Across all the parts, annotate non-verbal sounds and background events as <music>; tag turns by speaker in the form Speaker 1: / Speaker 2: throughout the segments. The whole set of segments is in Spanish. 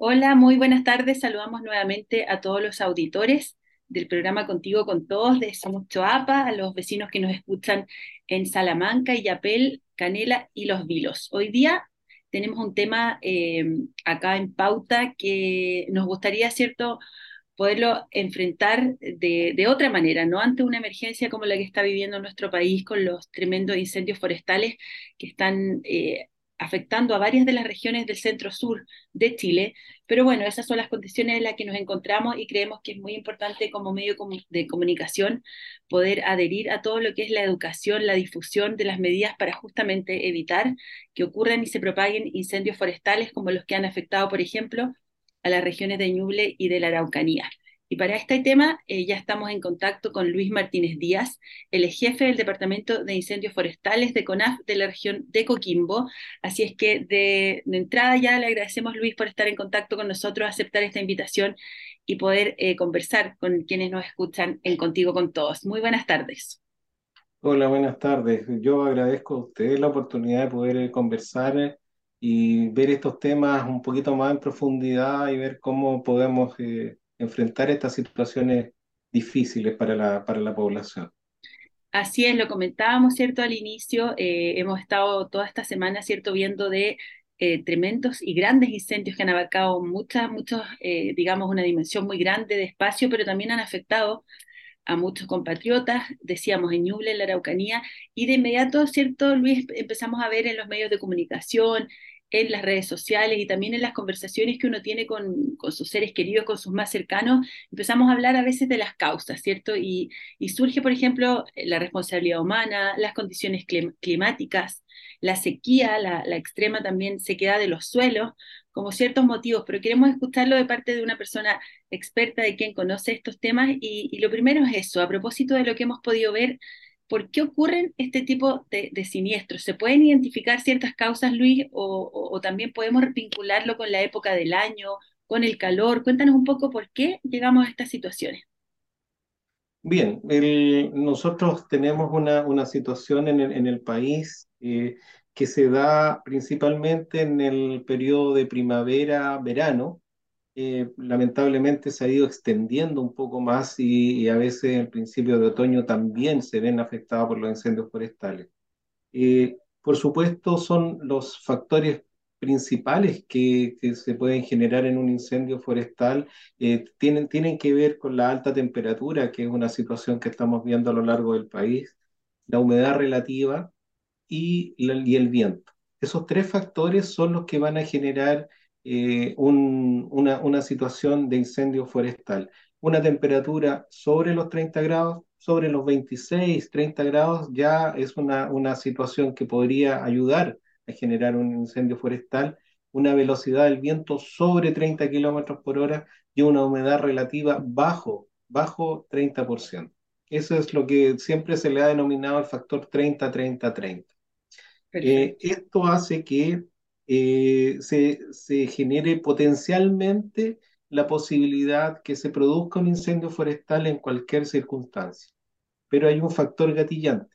Speaker 1: Hola, muy buenas tardes. Saludamos nuevamente a todos los auditores del programa Contigo con Todos de Somos Choapa, a los vecinos que nos escuchan en Salamanca, Yapel, Canela y Los Vilos. Hoy día tenemos un tema eh, acá en pauta que nos gustaría, ¿cierto?, poderlo enfrentar de, otra manera, no ante una emergencia como la que está viviendo nuestro país con los tremendos incendios forestales que están eh, afectando a varias de las regiones del centro-sur de Chile, pero bueno, esas son las condiciones en las que nos encontramos y creemos que es muy importante como medio de comunicación poder adherir a todo lo que es la educación, la difusión de las medidas para justamente evitar que ocurran y se propaguen incendios forestales como los que han afectado, por ejemplo, a las regiones de Ñuble y de la Araucanía. Y para este tema eh, ya estamos en contacto con Luis Martínez Díaz, el jefe del Departamento de Incendios Forestales de CONAF de la región de Coquimbo. Así es que de, entrada ya le agradecemos, Luis, por estar en contacto con nosotros, aceptar esta invitación y poder eh, conversar con quienes nos escuchan en Contigo con Todos. Muy buenas tardes.
Speaker 2: Hola, buenas tardes. Yo agradezco a ustedes la oportunidad de poder eh, conversar y ver estos temas un poquito más en profundidad y ver cómo podemos enfrentar estas situaciones difíciles para la, para la población.
Speaker 1: Así es, lo comentábamos, ¿cierto? Al inicio, eh, hemos estado toda esta semana, ¿cierto? Viendo de eh, tremendos y grandes incendios que han abarcado muchas, muchos, eh, digamos, una dimensión muy grande de espacio, pero también han afectado a muchos compatriotas, decíamos en Ñuble, en la Araucanía, y de inmediato, ¿cierto, Luis? Empezamos a ver en los medios de comunicación, en las redes sociales y también en las conversaciones que uno tiene con, con, sus seres queridos, con sus más cercanos, empezamos a hablar a veces de las causas, ¿cierto? Y, y surge, por ejemplo, la responsabilidad humana, las condiciones climáticas, la sequía, la, la, extrema también sequedad de los suelos, como ciertos motivos, pero queremos escucharlo de parte de una persona experta, de quien conoce estos temas, y, y lo primero es eso, a propósito de lo que hemos podido ver ¿Por qué ocurren este tipo de, siniestros? ¿Se pueden identificar ciertas causas, Luis, o, también podemos vincularlo con la época del año, con el calor? Cuéntanos un poco por qué llegamos a estas situaciones.
Speaker 2: Bien, nosotros tenemos una, situación en el, país eh, que se da principalmente en el periodo de primavera-verano, eh, lamentablemente se ha ido extendiendo un poco más y, a veces en principio de otoño también se ven afectados por los incendios forestales. Eh, por supuesto, son los factores principales que, se pueden generar en un incendio forestal eh, tienen, tienen que ver con la alta temperatura, que es una situación que estamos viendo a lo largo del país, la humedad relativa y el viento. Esos tres factores son los que van a generar eh, una, una situación de incendio forestal. Una temperatura sobre los 30 grados, sobre los 26, 30 grados, ya es una, una situación que podría ayudar a generar un incendio forestal. Una velocidad del viento sobre 30 kilómetros por hora y una humedad relativa bajo, bajo 30%. Eso es lo que siempre se le ha denominado el factor 30-30-30. Eh, esto hace que eh, se, se genere potencialmente la posibilidad que se produzca un incendio forestal en cualquier circunstancia. Pero hay un factor gatillante,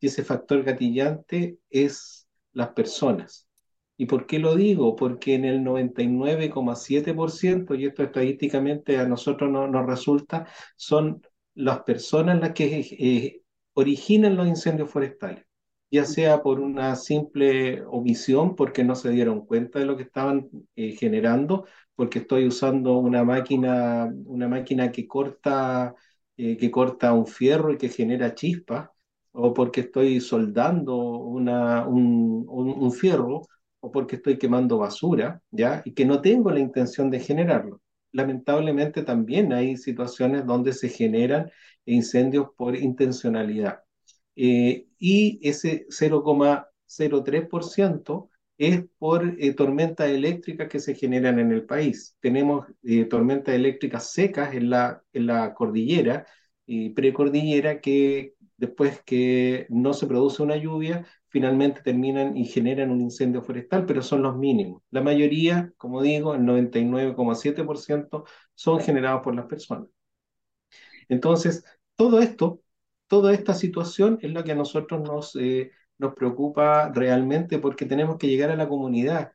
Speaker 2: y ese factor gatillante es las personas. ¿Y por qué lo digo? Porque en el 99,7%, y esto estadísticamente a nosotros no, nos resulta, son las personas las que eh, originan los incendios forestales ya sea por una simple omisión, porque no se dieron cuenta de lo que estaban eh, generando, porque estoy usando una máquina, una máquina que corta, eh, que corta un fierro y que genera chispas, o porque estoy soldando una, un, un, fierro, o porque estoy quemando basura, ¿ya? Y que no tengo la intención de generarlo. Lamentablemente también hay situaciones donde se generan incendios por intencionalidad. Eh, y ese 0,03% es por eh, tormentas eléctricas que se generan en el país. Tenemos eh, tormentas eléctricas secas en la, en la cordillera y precordillera que después que no se produce una lluvia, finalmente terminan y generan un incendio forestal, pero son los mínimos. La mayoría, como digo, el 99,7% son generados por las personas. Entonces, todo esto toda esta situación es la que a nosotros nos, eh, nos preocupa realmente porque tenemos que llegar a la comunidad.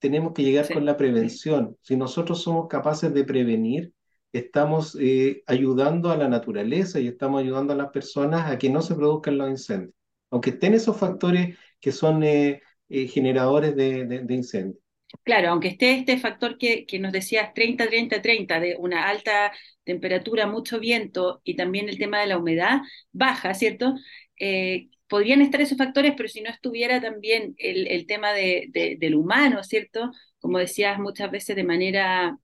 Speaker 2: tenemos que llegar con la prevención. Si nosotros somos capaces de prevenir, estamos eh, ayudando a la naturaleza y estamos ayudando a las personas a que no se produzcan los incendios, aunque estén esos factores que son eh, generadores de, de, incendios.
Speaker 1: Claro, aunque esté este factor que, que nos decías 30, 30, 30, de una alta temperatura, mucho viento y también el tema de la humedad baja, ¿cierto? podrían estar esos factores, pero si no estuviera también el, el tema de, del humano, ¿cierto? Como decías muchas veces de manera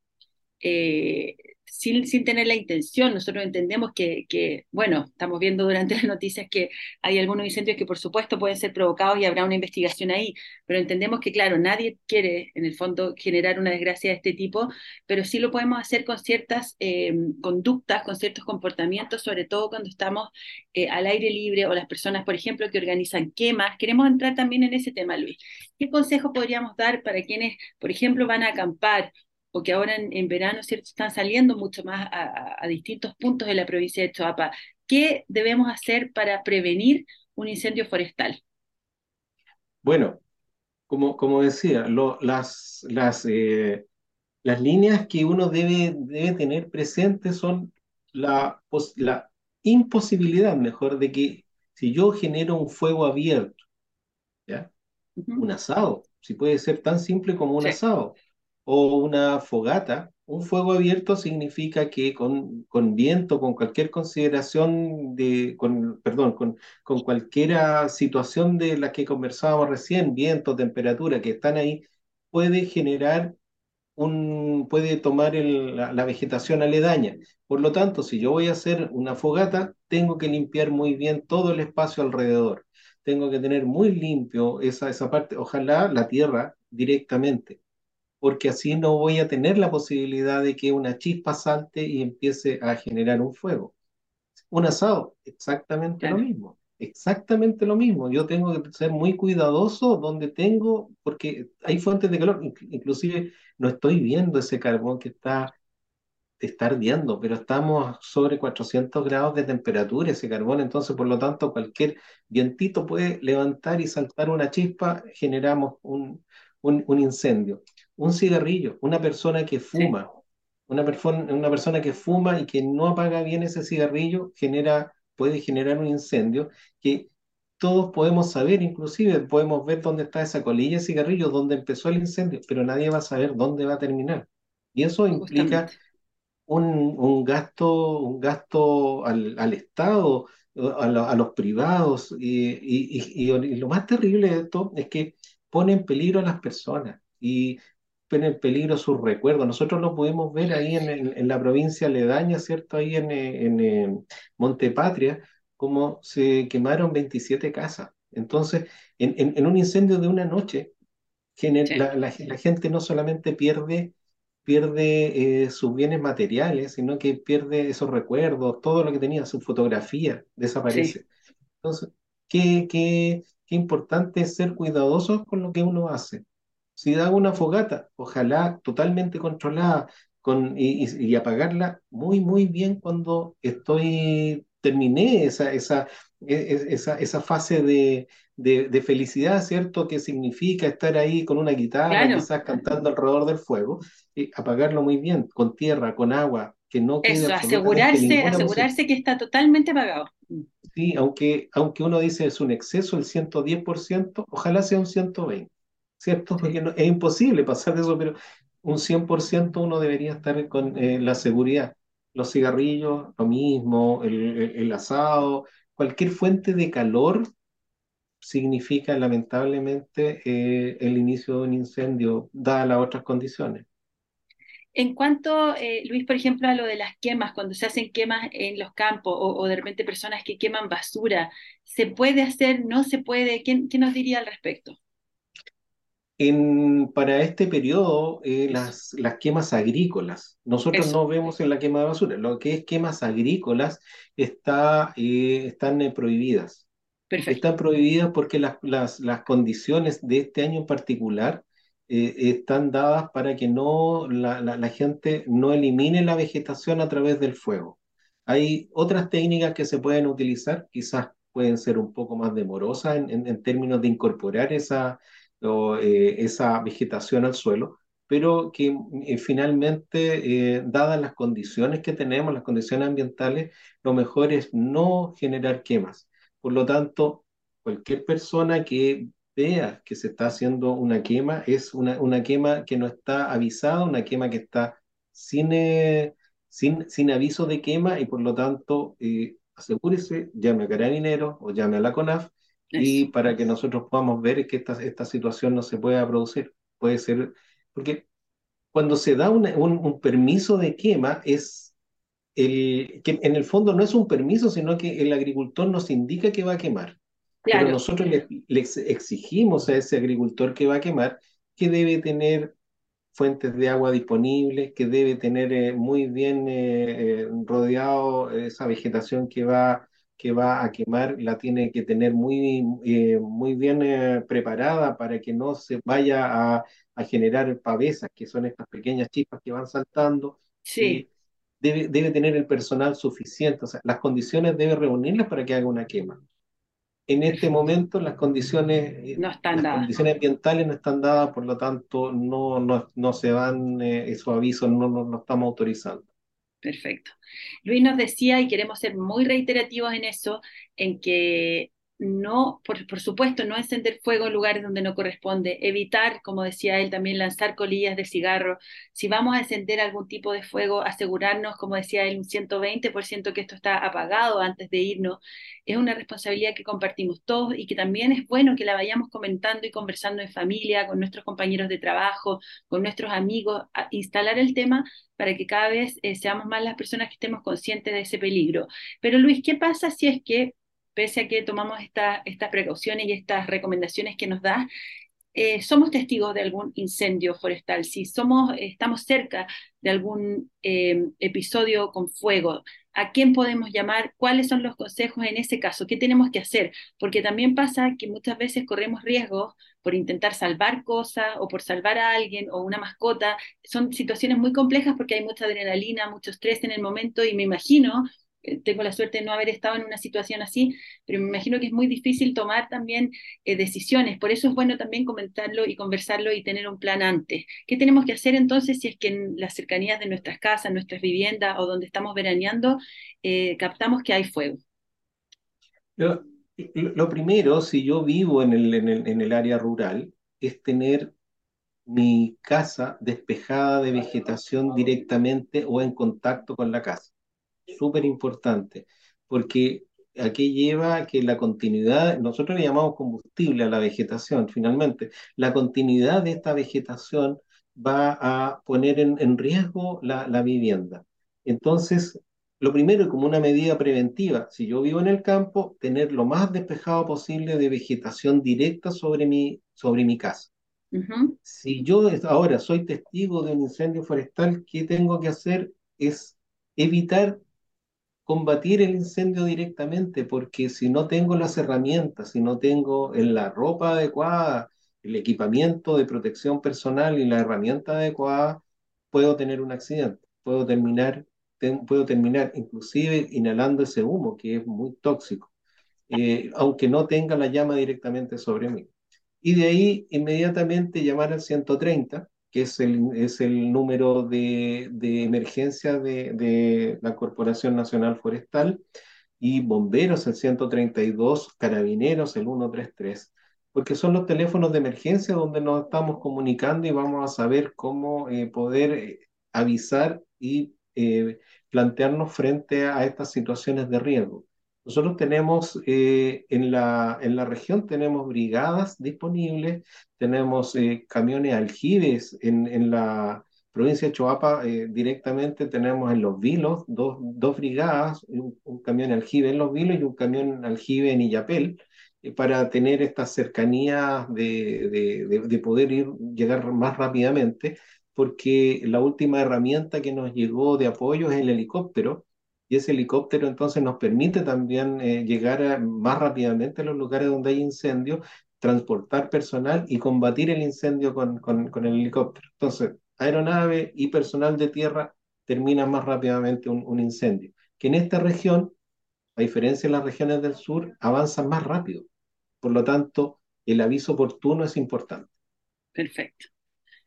Speaker 1: eh, sin, sin, tener la intención. Nosotros entendemos que, que, bueno, estamos viendo durante <laughs> las noticias que hay algunos incendios que por supuesto pueden ser provocados y habrá una investigación ahí, pero entendemos que, claro, nadie quiere en el fondo generar una desgracia de este tipo, pero sí lo podemos hacer con ciertas eh, conductas, con ciertos comportamientos, sobre todo cuando estamos eh, al aire libre o las personas, por ejemplo, que organizan quemas. Queremos entrar también en ese tema, Luis. ¿Qué consejo podríamos dar para quienes, por ejemplo, van a acampar porque ahora en, verano ¿cierto? están saliendo mucho más a, distintos puntos de la provincia de Choapa. ¿Qué debemos hacer para prevenir un incendio forestal?
Speaker 2: Bueno, como, como decía, las, las, eh, las líneas que uno debe, debe tener presentes son la, la imposibilidad, mejor, de que si yo genero un fuego abierto, ¿ya? un asado, si puede ser tan simple como un asado, o una fogata, un fuego abierto significa que con, con viento, con cualquier consideración de, con, perdón, con, con cualquier situación de la que conversábamos recién, viento, temperatura, que están ahí, puede generar un, puede tomar la, la, vegetación aledaña. Por lo tanto, si yo voy a hacer una fogata, tengo que limpiar muy bien todo el espacio alrededor. Tengo que tener muy limpio esa, esa parte, ojalá la tierra directamente porque así no voy a tener la posibilidad de que una chispa salte y empiece a generar un fuego. Un asado, exactamente lo mismo, exactamente lo mismo. Yo tengo que ser muy cuidadoso donde tengo, porque hay fuentes de calor, inclusive no estoy viendo ese carbón que está, está ardiendo, pero estamos sobre 400 grados de temperatura ese carbón, entonces por lo tanto cualquier vientito puede levantar y saltar una chispa, generamos un, un, un incendio un cigarrillo, una persona que fuma, una, persona, una persona que fuma y que no apaga bien ese cigarrillo genera, puede generar un incendio que todos podemos saber, inclusive podemos ver dónde está esa colilla de cigarrillo, dónde empezó el incendio, pero nadie va a saber dónde va a terminar. Y eso implica un, un, gasto, un gasto al, al Estado, a, a, los privados, y, y, y, y, lo más terrible de esto es que pone en peligro a las personas. Y en peligro sus recuerdos. Nosotros lo pudimos ver ahí en, en, la provincia aledaña, ¿cierto? Ahí en, en, en Montepatria, como se quemaron 27 casas. Entonces, en, en un incendio de una noche, la, la, gente no solamente pierde, pierde eh, sus bienes materiales, sino que pierde esos recuerdos, todo lo que tenía, su fotografía desaparece. Entonces, qué, qué, qué importante es ser cuidadosos con lo que uno hace si hago una fogata, ojalá totalmente controlada con, y, apagarla muy, muy bien cuando estoy, terminé esa, esa, e, e, esa, esa fase de, de, felicidad, ¿cierto? Que significa estar ahí con una guitarra, quizás cantando alrededor del fuego, y apagarlo muy bien, con tierra, con agua, que no
Speaker 1: quede Eso, asegurarse, asegurarse que está totalmente apagado.
Speaker 2: Sí, aunque, aunque uno dice es un exceso el 110%, ojalá sea un 120%. ¿Cierto? Porque es imposible pasar de eso, pero un 100% uno debería estar con eh, la seguridad. Los cigarrillos, lo mismo, el, asado, cualquier fuente de calor significa lamentablemente eh, el inicio de un incendio, dadas las otras condiciones.
Speaker 1: En cuanto, eh, Luis, por ejemplo, a lo de las quemas, cuando se hacen quemas en los campos o, o de repente personas que queman basura, ¿se puede hacer? ¿No se puede? ¿Quién, quién nos diría al respecto?
Speaker 2: En, para este periodo, eh, las, las quemas agrícolas, nosotros no vemos en la quema de basura, lo que es quemas agrícolas está, eh, están eh, prohibidas. Están prohibidas porque las, las, las, condiciones de este año en particular están dadas para que no, la, la, gente no elimine la vegetación a través del fuego. Hay otras técnicas que se pueden utilizar, quizás pueden ser un poco más demorosas en, en, en términos de incorporar esa, o, eh, esa vegetación al suelo, pero que eh, finalmente, eh, dadas las condiciones que tenemos, las condiciones ambientales, lo mejor es no generar quemas. Por lo tanto, cualquier persona que vea que se está haciendo una quema es una, una quema que no está avisada, una quema que está sin, sin, sin aviso de quema y por lo tanto asegúrese, llame a Carabineros o llame a la CONAF y para que nosotros podamos ver que esta, esta situación no se pueda producir. Puede ser, porque cuando se da un, un, permiso de quema es el, que en el fondo no es un permiso, sino que el agricultor nos indica que va a quemar. Pero nosotros le, le, exigimos a ese agricultor que va a quemar que debe tener fuentes de agua disponibles, que debe tener eh, muy bien eh, eh, rodeado esa vegetación que va, que va a quemar, la tiene que tener muy, muy bien preparada para que no se vaya a, a, generar pavesas, que son estas pequeñas chispas que van saltando.
Speaker 1: Sí.
Speaker 2: Debe, debe tener el personal suficiente, o sea, las condiciones debe reunirlas para que haga una quema en este momento las condiciones,
Speaker 1: eh, no están
Speaker 2: las condiciones ambientales no están dadas, por lo tanto no, no, no se van eh, esos avisos, no, no, no estamos autorizando.
Speaker 1: Perfecto. Luis nos decía, y queremos ser muy reiterativos en eso, en que no, por, supuesto, no encender fuego en lugares donde no corresponde, evitar, como decía él, también lanzar colillas de cigarro. Si vamos a encender algún tipo de fuego, asegurarnos, como decía él, un 120% que esto está apagado antes de irnos. Es una responsabilidad que compartimos todos y que también es bueno que la vayamos comentando y conversando en familia, con nuestros compañeros de trabajo, con nuestros amigos, instalar el tema para que cada vez eh, seamos más las personas que estemos conscientes de ese peligro. Pero Luis, ¿qué pasa si es que pese a que tomamos estas precauciones y estas recomendaciones que nos da, eh, somos testigos de algún incendio forestal, si somos, estamos cerca de algún eh, episodio con fuego, ¿a quién podemos llamar? ¿Cuáles son los consejos en ese caso? ¿Qué tenemos que hacer? Porque también pasa que muchas veces corremos riesgos por intentar salvar cosas o por salvar a alguien o una mascota. Son situaciones muy complejas porque hay mucha adrenalina, mucho estrés en el momento y me imagino tengo la suerte de no haber estado en una situación así, pero me imagino que es muy difícil tomar también eh, decisiones. Por eso es bueno también comentarlo y conversarlo y tener un plan antes. ¿Qué tenemos que hacer entonces si es que en las cercanías de nuestras casas, nuestras viviendas o donde estamos veraneando eh, captamos que hay fuego?
Speaker 2: Lo, primero, si yo vivo en, el, en el área rural, es tener mi casa despejada de vegetación directamente o en contacto con la casa súper importante, porque aquí lleva que la continuidad, nosotros le llamamos combustible a la vegetación, finalmente, la continuidad de esta vegetación va a poner en, riesgo la, la, vivienda. Entonces, lo primero, como una medida preventiva, si yo vivo en el campo, tener lo más despejado posible de vegetación directa sobre mi, sobre mi casa. Si yo ahora soy testigo de un incendio forestal, ¿qué tengo que hacer? Es evitar combatir el incendio directamente, porque si no tengo las herramientas, si no tengo la ropa adecuada, el equipamiento de protección personal y la herramienta adecuada, puedo tener un accidente, puedo terminar, puedo terminar inclusive inhalando ese humo que es muy tóxico, eh, aunque no tenga la llama directamente sobre mí. Y de ahí inmediatamente llamar al 130 que es el, es el número de, de emergencia de, de, la Corporación Nacional Forestal, y bomberos el 132, carabineros el 133, porque son los teléfonos de emergencia donde nos estamos comunicando y vamos a saber cómo eh, poder eh, avisar y eh, plantearnos frente a estas situaciones de riesgo. Nosotros tenemos eh, en, la, en la región tenemos brigadas disponibles, tenemos eh, camiones aljibes en, en la provincia de Choapa eh, directamente tenemos en Los Vilos dos, dos brigadas, un, un, camión aljibe en Los Vilos y un camión aljibe en Illapel, para tener estas cercanías de, de, de, de, poder ir, llegar más rápidamente, porque la última herramienta que nos llegó de apoyo es el helicóptero, y ese helicóptero entonces nos permite también eh, llegar más rápidamente a los lugares donde hay incendios, transportar personal y combatir el incendio con, con, el helicóptero. Entonces, aeronave y personal de tierra terminan más rápidamente un, un, incendio. Que en esta región, a diferencia de las regiones del sur, avanzan más rápido. Por lo tanto, el aviso oportuno es importante.
Speaker 1: Perfecto.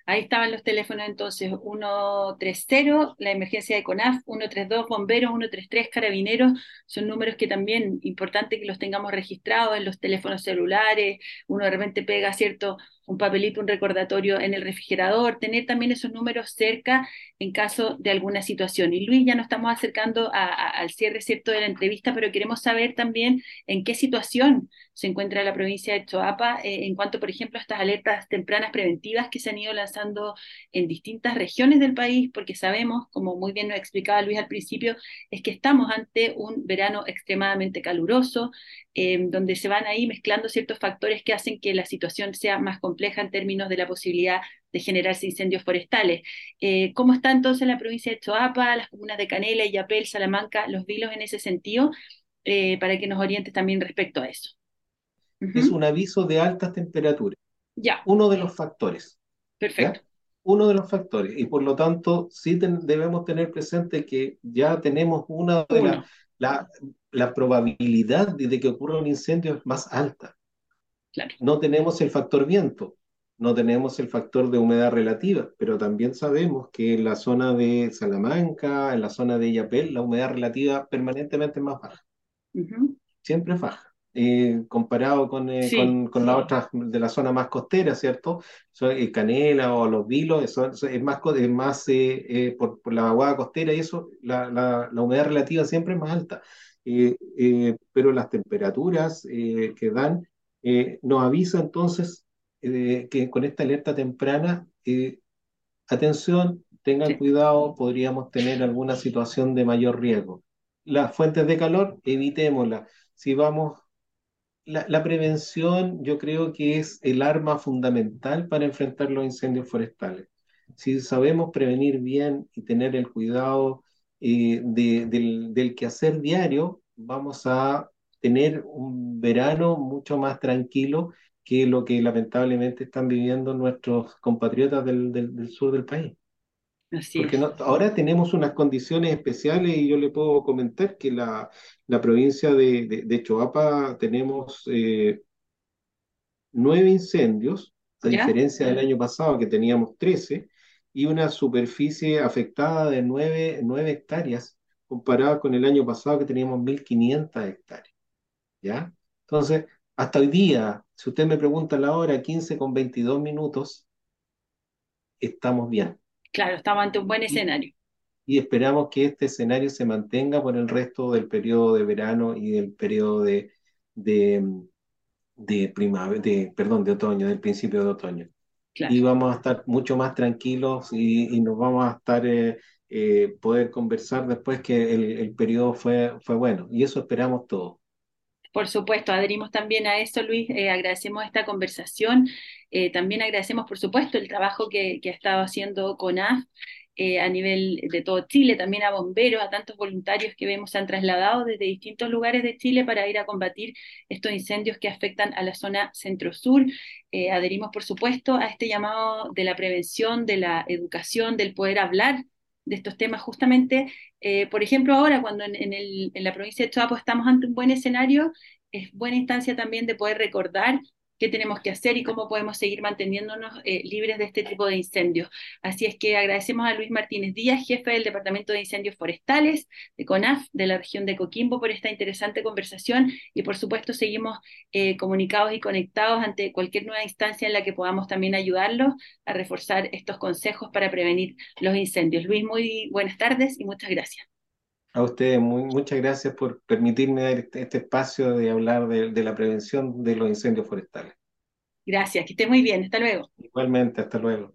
Speaker 1: Ahí estaban los teléfonos entonces, 130, la emergencia de CONAF, 132 bomberos, 133 carabineros, son números que también importante que los tengamos registrados en los teléfonos celulares, uno de repente pega, ¿cierto? Un papelito, un recordatorio en el refrigerador, tener también esos números cerca en caso de alguna situación. Y Luis, ya nos estamos acercando al cierre cierto de la entrevista, pero queremos saber también en qué situación se encuentra la provincia de Choapa eh, en cuanto, por ejemplo, a estas alertas tempranas preventivas que se han ido lanzando en distintas regiones del país, porque sabemos, como muy bien nos explicaba Luis al principio, es que estamos ante un verano extremadamente caluroso, eh, donde se van ahí mezclando ciertos factores que hacen que la situación sea más compleja en términos de la posibilidad de generarse incendios forestales. Eh, ¿Cómo está entonces la provincia de Choapa, las comunas de Canela, Yapel, Salamanca, los vilos en ese sentido, eh, para que nos orientes también respecto a eso?
Speaker 2: Es un aviso de altas temperaturas.
Speaker 1: Ya.
Speaker 2: Uno de los factores.
Speaker 1: Perfecto.
Speaker 2: Uno de los factores. Y por lo tanto, sí debemos tener presente que ya tenemos una de las la, la probabilidad de que ocurra un incendio es más alta. No tenemos el factor viento, no tenemos el factor de humedad relativa, pero también sabemos que en la zona de Salamanca, en la zona de Yapel, la humedad relativa permanentemente es más baja. Siempre es baja. Eh, comparado con, eh, con, con las otras de la zona más costera, ¿cierto? Eh, Canela o Los Vilos, eso, es más, es más por, por, la aguada costera y eso, la, la, la humedad relativa siempre es más alta. Eh, eh, pero las temperaturas eh, que dan nos avisa entonces que con esta alerta temprana, atención, tengan cuidado, podríamos tener alguna situación de mayor riesgo. Las fuentes de calor, evitémoslas. Si vamos, la, la prevención yo creo que es el arma fundamental para enfrentar los incendios forestales. Si sabemos prevenir bien y tener el cuidado del, del quehacer diario, vamos a tener un verano mucho más tranquilo que lo que lamentablemente están viviendo nuestros compatriotas del, del, sur del país.
Speaker 1: Así
Speaker 2: Porque No, ahora tenemos unas condiciones especiales y yo le puedo comentar que la, la provincia de, de, de Choapa tenemos eh, nueve incendios, a diferencia del año pasado que teníamos 13, y una superficie afectada de 9, 9 hectáreas, comparada con el año pasado que teníamos 1.500 hectáreas. ¿Ya? Entonces, hasta hoy día, si usted me pregunta la hora, 15 con 22 minutos, estamos bien.
Speaker 1: Claro, estamos ante un buen escenario.
Speaker 2: Y esperamos que este escenario se mantenga por el resto del periodo de verano y del periodo de, de, de primavera, de, perdón, de otoño, del principio de otoño y vamos a estar mucho más tranquilos y, nos vamos a estar eh, eh, poder conversar después que el, el, periodo fue, fue bueno y eso esperamos todos.
Speaker 1: Por supuesto, adherimos también a eso, Luis. Eh, agradecemos esta conversación. Eh, también agradecemos, por supuesto, el trabajo que, ha estado haciendo CONAF eh, a nivel de todo Chile, también a bomberos, a tantos voluntarios que vemos se han trasladado desde distintos lugares de Chile para ir a combatir estos incendios que afectan a la zona centro-sur. Adherimos, por supuesto, a este llamado de la prevención, de la educación, del poder hablar de estos temas justamente, eh, por ejemplo, ahora cuando en, la provincia de Choapo estamos ante un buen escenario, es buena instancia también de poder recordar qué tenemos que hacer y cómo podemos seguir manteniéndonos eh, libres de este tipo de incendios. Así es que agradecemos a Luis Martínez Díaz, jefe del Departamento de Incendios Forestales de CONAF de la región de Coquimbo, por esta interesante conversación y por supuesto seguimos eh, comunicados y conectados ante cualquier nueva instancia en la que podamos también ayudarlos a reforzar estos consejos para prevenir los incendios. Luis, muy buenas tardes y muchas gracias.
Speaker 2: A ustedes, muy, muchas gracias por permitirme dar este, este espacio de hablar de, de, la prevención de los incendios forestales.
Speaker 1: Gracias, que esté muy bien. Hasta luego.
Speaker 2: Igualmente, hasta luego.